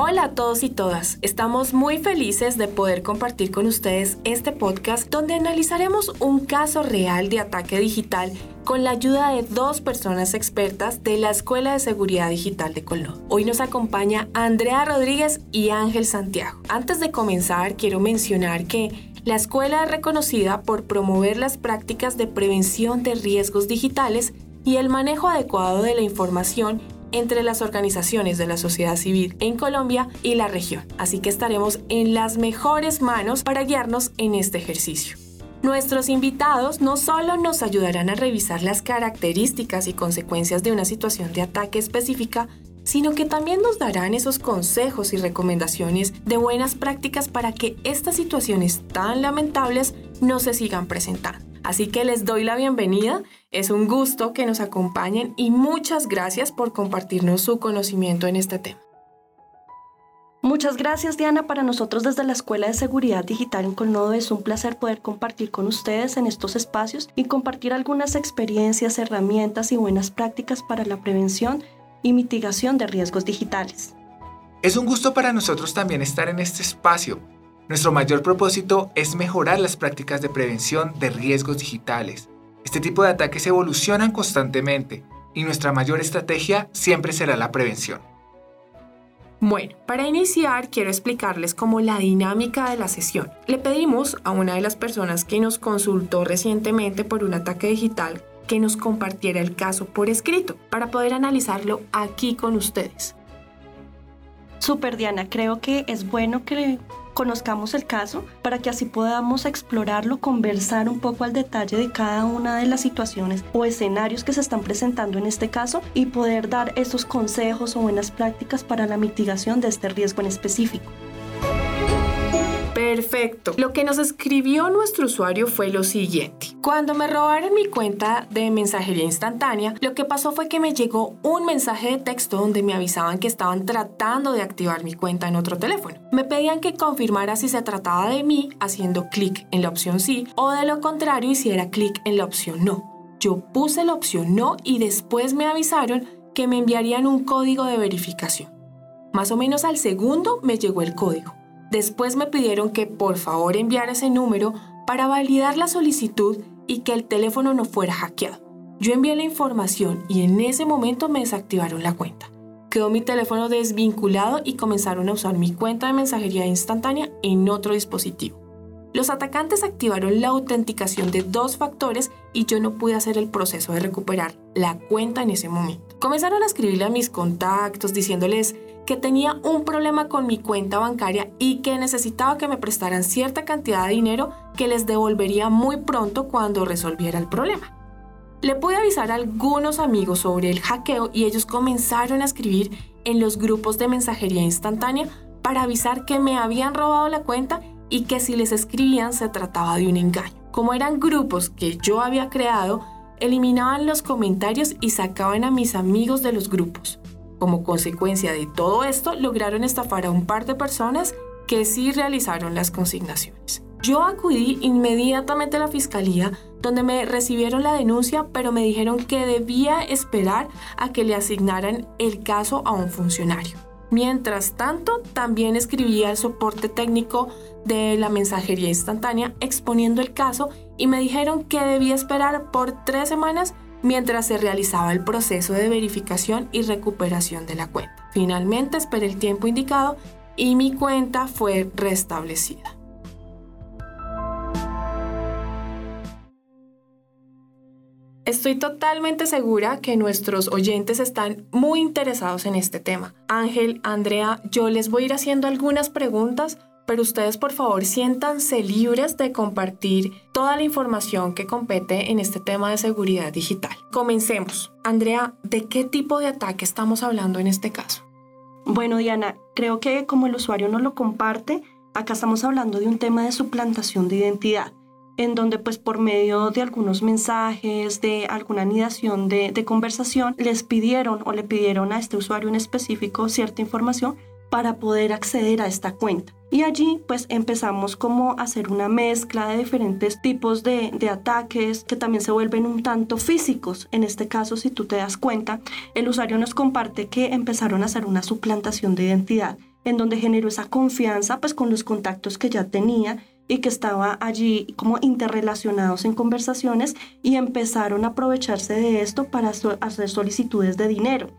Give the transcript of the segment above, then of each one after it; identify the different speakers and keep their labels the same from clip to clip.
Speaker 1: Hola a todos y todas, estamos muy felices de poder compartir con ustedes este podcast donde analizaremos un caso real de ataque digital con la ayuda de dos personas expertas de la Escuela de Seguridad Digital de Colón. Hoy nos acompaña Andrea Rodríguez y Ángel Santiago. Antes de comenzar, quiero mencionar que la escuela es reconocida por promover las prácticas de prevención de riesgos digitales y el manejo adecuado de la información entre las organizaciones de la sociedad civil en Colombia y la región, así que estaremos en las mejores manos para guiarnos en este ejercicio. Nuestros invitados no solo nos ayudarán a revisar las características y consecuencias de una situación de ataque específica, sino que también nos darán esos consejos y recomendaciones de buenas prácticas para que estas situaciones tan lamentables no se sigan presentando. Así que les doy la bienvenida, es un gusto que nos acompañen y muchas gracias por compartirnos su conocimiento en este tema.
Speaker 2: Muchas gracias Diana, para nosotros desde la Escuela de Seguridad Digital en Colnodo es un placer poder compartir con ustedes en estos espacios y compartir algunas experiencias, herramientas y buenas prácticas para la prevención y mitigación de riesgos digitales.
Speaker 3: Es un gusto para nosotros también estar en este espacio nuestro mayor propósito es mejorar las prácticas de prevención de riesgos digitales. Este tipo de ataques evolucionan constantemente y nuestra mayor estrategia siempre será la prevención.
Speaker 1: Bueno, para iniciar quiero explicarles cómo la dinámica de la sesión. Le pedimos a una de las personas que nos consultó recientemente por un ataque digital que nos compartiera el caso por escrito para poder analizarlo aquí con ustedes.
Speaker 2: Super Diana, creo que es bueno que conozcamos el caso para que así podamos explorarlo, conversar un poco al detalle de cada una de las situaciones o escenarios que se están presentando en este caso y poder dar esos consejos o buenas prácticas para la mitigación de este riesgo en específico.
Speaker 1: Perfecto. Lo que nos escribió nuestro usuario fue lo siguiente. Cuando me robaron mi cuenta de mensajería instantánea, lo que pasó fue que me llegó un mensaje de texto donde me avisaban que estaban tratando de activar mi cuenta en otro teléfono. Me pedían que confirmara si se trataba de mí haciendo clic en la opción sí o de lo contrario hiciera clic en la opción no. Yo puse la opción no y después me avisaron que me enviarían un código de verificación. Más o menos al segundo me llegó el código. Después me pidieron que por favor enviara ese número para validar la solicitud y que el teléfono no fuera hackeado. Yo envié la información y en ese momento me desactivaron la cuenta. Quedó mi teléfono desvinculado y comenzaron a usar mi cuenta de mensajería instantánea en otro dispositivo. Los atacantes activaron la autenticación de dos factores y yo no pude hacer el proceso de recuperar la cuenta en ese momento. Comenzaron a escribirle a mis contactos diciéndoles que tenía un problema con mi cuenta bancaria y que necesitaba que me prestaran cierta cantidad de dinero que les devolvería muy pronto cuando resolviera el problema. Le pude avisar a algunos amigos sobre el hackeo y ellos comenzaron a escribir en los grupos de mensajería instantánea para avisar que me habían robado la cuenta y que si les escribían se trataba de un engaño. Como eran grupos que yo había creado, eliminaban los comentarios y sacaban a mis amigos de los grupos. Como consecuencia de todo esto, lograron estafar a un par de personas que sí realizaron las consignaciones. Yo acudí inmediatamente a la fiscalía donde me recibieron la denuncia, pero me dijeron que debía esperar a que le asignaran el caso a un funcionario. Mientras tanto, también escribí al soporte técnico de la mensajería instantánea exponiendo el caso y me dijeron que debía esperar por tres semanas mientras se realizaba el proceso de verificación y recuperación de la cuenta. Finalmente esperé el tiempo indicado y mi cuenta fue restablecida. Estoy totalmente segura que nuestros oyentes están muy interesados en este tema. Ángel, Andrea, yo les voy a ir haciendo algunas preguntas pero ustedes por favor siéntanse libres de compartir toda la información que compete en este tema de seguridad digital. Comencemos. Andrea, ¿de qué tipo de ataque estamos hablando en este caso?
Speaker 2: Bueno, Diana, creo que como el usuario no lo comparte, acá estamos hablando de un tema de suplantación de identidad en donde pues por medio de algunos mensajes, de alguna anidación de, de, conversación, les pidieron o le pidieron a este usuario en específico cierta información para poder acceder a esta cuenta. Y allí pues empezamos como a hacer una mezcla de diferentes tipos de, ataques que también se vuelven un tanto físicos. En este caso, si tú te das cuenta, el usuario nos comparte que empezaron a hacer una suplantación de identidad en donde generó esa confianza pues con los contactos que ya tenía y que estaba allí como interrelacionados en conversaciones y empezaron a aprovecharse de esto para hacer solicitudes de dinero.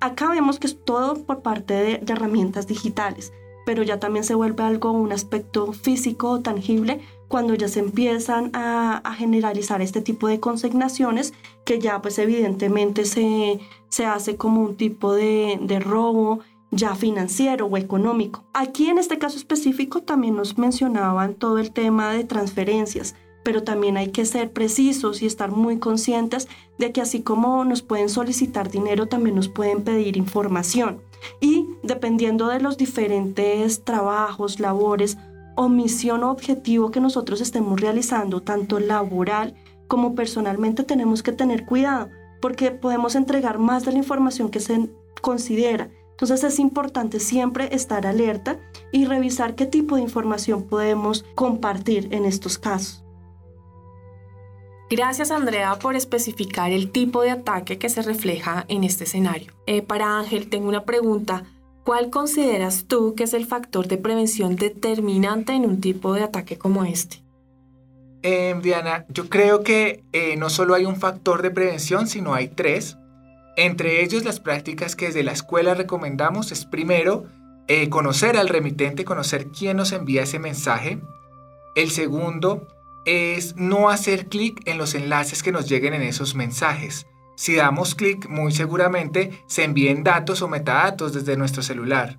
Speaker 2: Acá vemos que es todo por parte de, herramientas digitales, pero ya también se vuelve algo, un aspecto físico tangible cuando ya se empiezan a, generalizar este tipo de consignaciones que ya pues evidentemente se, se hace como un tipo de, de robo ya financiero o económico. Aquí en este caso específico también nos mencionaban todo el tema de transferencias, pero también hay que ser precisos y estar muy conscientes de que así como nos pueden solicitar dinero, también nos pueden pedir información. Y dependiendo de los diferentes trabajos, labores o misión o objetivo que nosotros estemos realizando, tanto laboral como personalmente, tenemos que tener cuidado porque podemos entregar más de la información que se considera entonces es importante siempre estar alerta y revisar qué tipo de información podemos compartir en estos casos.
Speaker 1: Gracias Andrea por especificar el tipo de ataque que se refleja en este escenario. Eh, para Ángel tengo una pregunta. ¿Cuál consideras tú que es el factor de prevención determinante en un tipo de ataque como este?
Speaker 3: Eh, Diana, yo creo que eh, no solo hay un factor de prevención, sino hay tres. Entre ellos, las prácticas que desde la escuela recomendamos es primero eh, conocer al remitente, conocer quién nos envía ese mensaje. El segundo es no hacer clic en los enlaces que nos lleguen en esos mensajes. Si damos clic, muy seguramente se envíen datos o metadatos desde nuestro celular.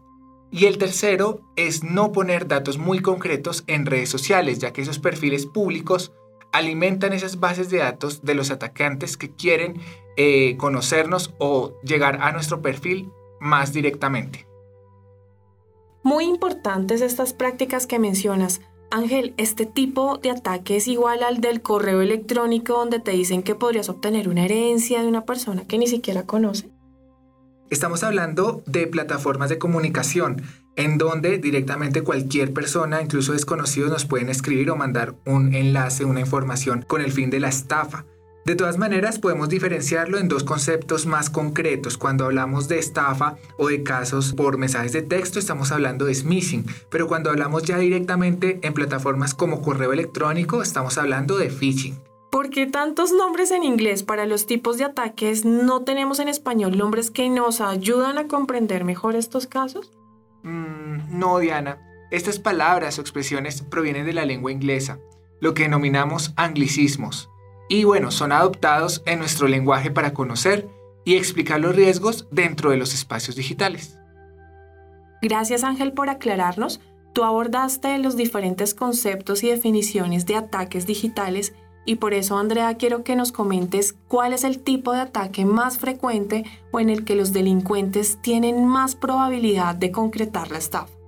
Speaker 3: Y el tercero es no poner datos muy concretos en redes sociales, ya que esos perfiles públicos alimentan esas bases de datos de los atacantes que quieren eh, conocernos o llegar a nuestro perfil más directamente.
Speaker 1: Muy importantes estas prácticas que mencionas. Ángel, ¿este tipo de ataque es igual al del correo electrónico donde te dicen que podrías obtener una herencia de una persona que ni siquiera conoce?
Speaker 3: Estamos hablando de plataformas de comunicación en donde directamente cualquier persona, incluso desconocidos, nos pueden escribir o mandar un enlace, una información con el fin de la estafa. De todas maneras, podemos diferenciarlo en dos conceptos más concretos. Cuando hablamos de estafa o de casos por mensajes de texto, estamos hablando de smishing, pero cuando hablamos ya directamente en plataformas como correo electrónico, estamos hablando de phishing.
Speaker 1: ¿Por qué tantos nombres en inglés para los tipos de ataques no tenemos en español nombres que nos ayudan a comprender mejor estos casos?
Speaker 3: Mm, no, Diana. Estas palabras o expresiones provienen de la lengua inglesa, lo que denominamos anglicismos y bueno, son adoptados en nuestro lenguaje para conocer y explicar los riesgos dentro de los espacios digitales.
Speaker 1: Gracias Ángel por aclararnos. Tú abordaste los diferentes conceptos y definiciones de ataques digitales y por eso Andrea quiero que nos comentes cuál es el tipo de ataque más frecuente o en el que los delincuentes tienen más probabilidad de concretar la estafa.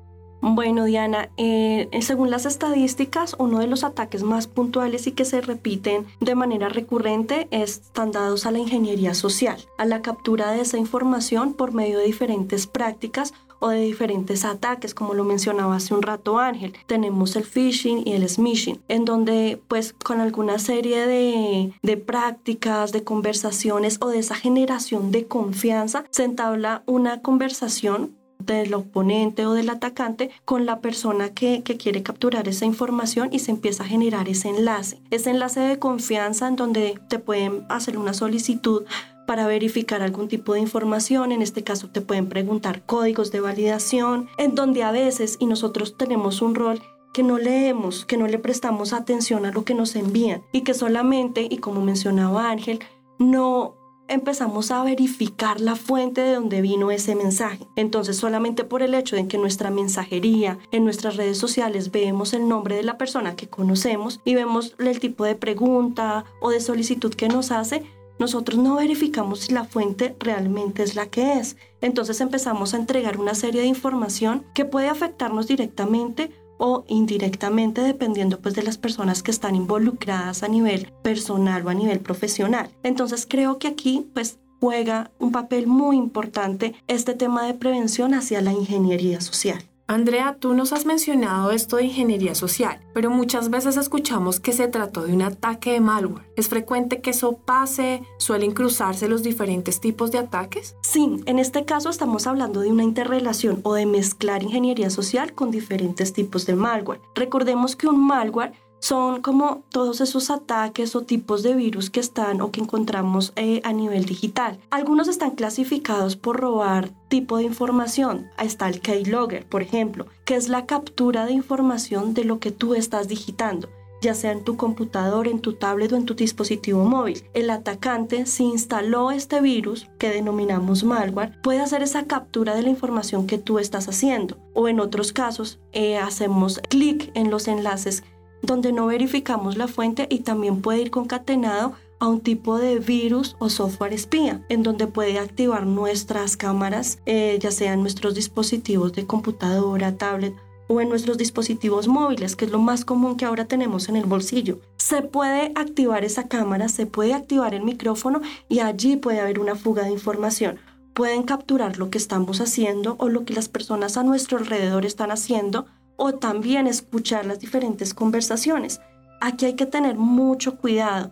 Speaker 2: Bueno, Diana, eh, según las estadísticas, uno de los ataques más puntuales y que se repiten de manera recurrente están dados a la ingeniería social, a la captura de esa información por medio de diferentes prácticas o de diferentes ataques, como lo mencionaba hace un rato Ángel. Tenemos el phishing y el smishing, en donde pues con alguna serie de, de prácticas, de conversaciones o de esa generación de confianza se entabla una conversación del oponente o del atacante con la persona que, quiere capturar esa información y se empieza a generar ese enlace. Ese enlace de confianza en donde te pueden hacer una solicitud para verificar algún tipo de información. En este caso te pueden preguntar códigos de validación, en donde a veces, y nosotros tenemos un rol que no leemos, que no le prestamos atención a lo que nos envían y que solamente, y como mencionaba Ángel, no empezamos a verificar la fuente de donde vino ese mensaje. Entonces, solamente por el hecho de que nuestra mensajería, en nuestras redes sociales, vemos el nombre de la persona que conocemos y vemos el tipo de pregunta o de solicitud que nos hace, nosotros no verificamos si la fuente realmente es la que es. Entonces empezamos a entregar una serie de información que puede afectarnos directamente o indirectamente dependiendo pues de las personas que están involucradas a nivel personal o a nivel profesional. Entonces creo que aquí pues juega un papel muy importante este tema de prevención hacia la ingeniería social.
Speaker 1: Andrea, tú nos has mencionado esto de ingeniería social, pero muchas veces escuchamos que se trató de un ataque de malware. ¿Es frecuente que eso pase? ¿Suelen cruzarse los diferentes tipos de ataques?
Speaker 2: Sí, en este caso estamos hablando de una interrelación o de mezclar ingeniería social con diferentes tipos de malware. Recordemos que un malware son como todos esos ataques o tipos de virus que están o que encontramos eh, a nivel digital. Algunos están clasificados por robar tipo de información. Está el keylogger, por ejemplo, que es la captura de información de lo que tú estás digitando ya sea en tu computador, en tu tablet o en tu dispositivo móvil. El atacante, si instaló este virus, que denominamos malware, puede hacer esa captura de la información que tú estás haciendo. O en otros casos, eh, hacemos clic en los enlaces donde no verificamos la fuente y también puede ir concatenado a un tipo de virus o software espía, en donde puede activar nuestras cámaras, eh, ya sean nuestros dispositivos de computadora, tablet o en nuestros dispositivos móviles, que es lo más común que ahora tenemos en el bolsillo. Se puede activar esa cámara, se puede activar el micrófono y allí puede haber una fuga de información. Pueden capturar lo que estamos haciendo o lo que las personas a nuestro alrededor están haciendo o también escuchar las diferentes conversaciones. Aquí hay que tener mucho cuidado.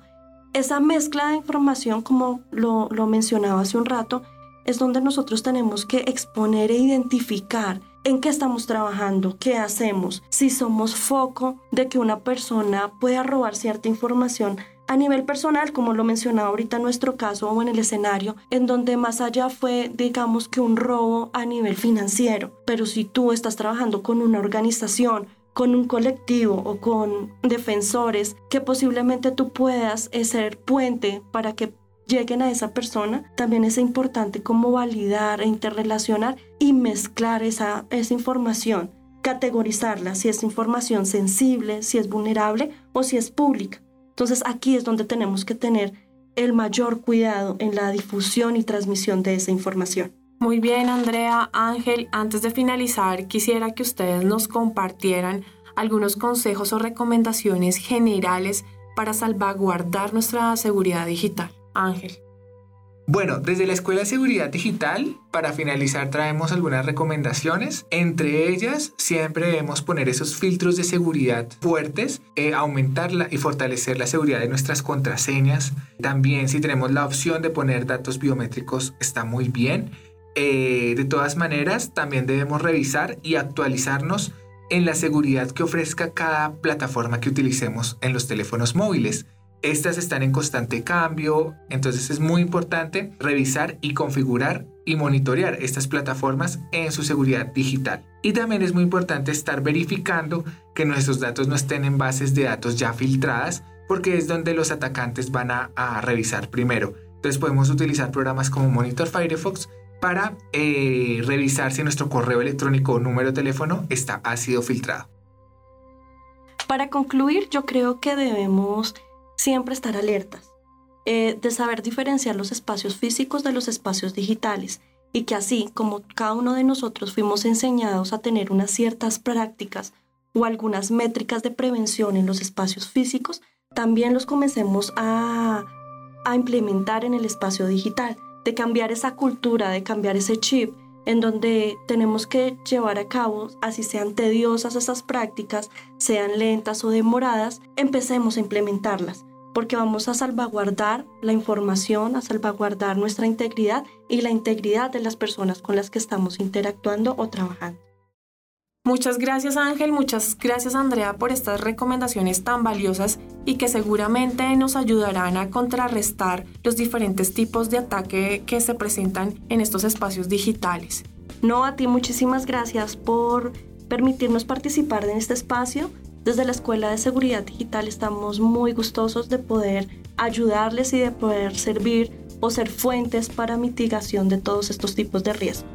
Speaker 2: Esa mezcla de información, como lo, lo mencionaba hace un rato, es donde nosotros tenemos que exponer e identificar en qué estamos trabajando, qué hacemos, si somos foco de que una persona pueda robar cierta información a nivel personal, como lo mencionaba ahorita en nuestro caso o en el escenario, en donde más allá fue, digamos que un robo a nivel financiero, pero si tú estás trabajando con una organización, con un colectivo o con defensores, que posiblemente tú puedas eh, ser puente para que lleguen a esa persona, también es importante como validar e interrelacionar y mezclar esa, esa información, categorizarla, si es información sensible, si es vulnerable o si es pública. Entonces aquí es donde tenemos que tener el mayor cuidado en la difusión y transmisión de esa información.
Speaker 1: Muy bien, Andrea, Ángel, antes de finalizar, quisiera que ustedes nos compartieran algunos consejos o recomendaciones generales para salvaguardar nuestra seguridad digital. Ángel.
Speaker 3: Bueno, desde la Escuela de Seguridad Digital, para finalizar traemos algunas recomendaciones. Entre ellas, siempre debemos poner esos filtros de seguridad fuertes, eh, aumentarla y fortalecer la seguridad de nuestras contraseñas. También si tenemos la opción de poner datos biométricos, está muy bien. Eh, de todas maneras, también debemos revisar y actualizarnos en la seguridad que ofrezca cada plataforma que utilicemos en los teléfonos móviles. Estas están en constante cambio, entonces es muy importante revisar y configurar y monitorear estas plataformas en su seguridad digital. Y también es muy importante estar verificando que nuestros datos no estén en bases de datos ya filtradas, porque es donde los atacantes van a, revisar primero. Entonces podemos utilizar programas como Monitor Firefox para eh, revisar si nuestro correo electrónico o número de teléfono está, ha sido filtrado.
Speaker 2: Para concluir, yo creo que debemos siempre estar alertas, eh, de saber diferenciar los espacios físicos de los espacios digitales y que así como cada uno de nosotros fuimos enseñados a tener unas ciertas prácticas o algunas métricas de prevención en los espacios físicos, también los comencemos a, a implementar en el espacio digital, de cambiar esa cultura, de cambiar ese chip en donde tenemos que llevar a cabo, así sean tediosas esas prácticas, sean lentas o demoradas, empecemos a implementarlas porque vamos a salvaguardar la información, a salvaguardar nuestra integridad y la integridad de las personas con las que estamos interactuando o trabajando.
Speaker 1: Muchas gracias Ángel, muchas gracias Andrea por estas recomendaciones tan valiosas y que seguramente nos ayudarán a contrarrestar los diferentes tipos de ataque que se presentan en estos espacios digitales.
Speaker 2: No, a ti muchísimas gracias por permitirnos participar en este espacio desde la Escuela de Seguridad Digital estamos muy gustosos de poder ayudarles y de poder servir o ser fuentes para mitigación de todos estos tipos de riesgos.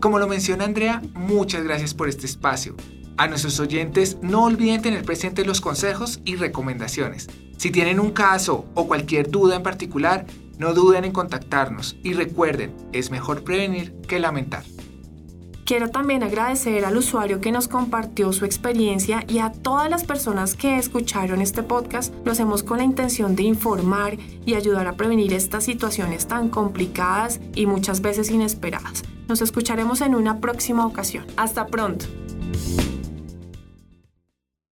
Speaker 3: Como lo menciona Andrea, muchas gracias por este espacio. A nuestros oyentes no olviden tener presentes los consejos y recomendaciones. Si tienen un caso o cualquier duda en particular, no duden en contactarnos y recuerden, es mejor prevenir que lamentar.
Speaker 1: Quiero también agradecer al usuario que nos compartió su experiencia y a todas las personas que escucharon este podcast. Lo hacemos con la intención de informar y ayudar a prevenir estas situaciones tan complicadas y muchas veces inesperadas. Nos escucharemos en una próxima ocasión. Hasta pronto.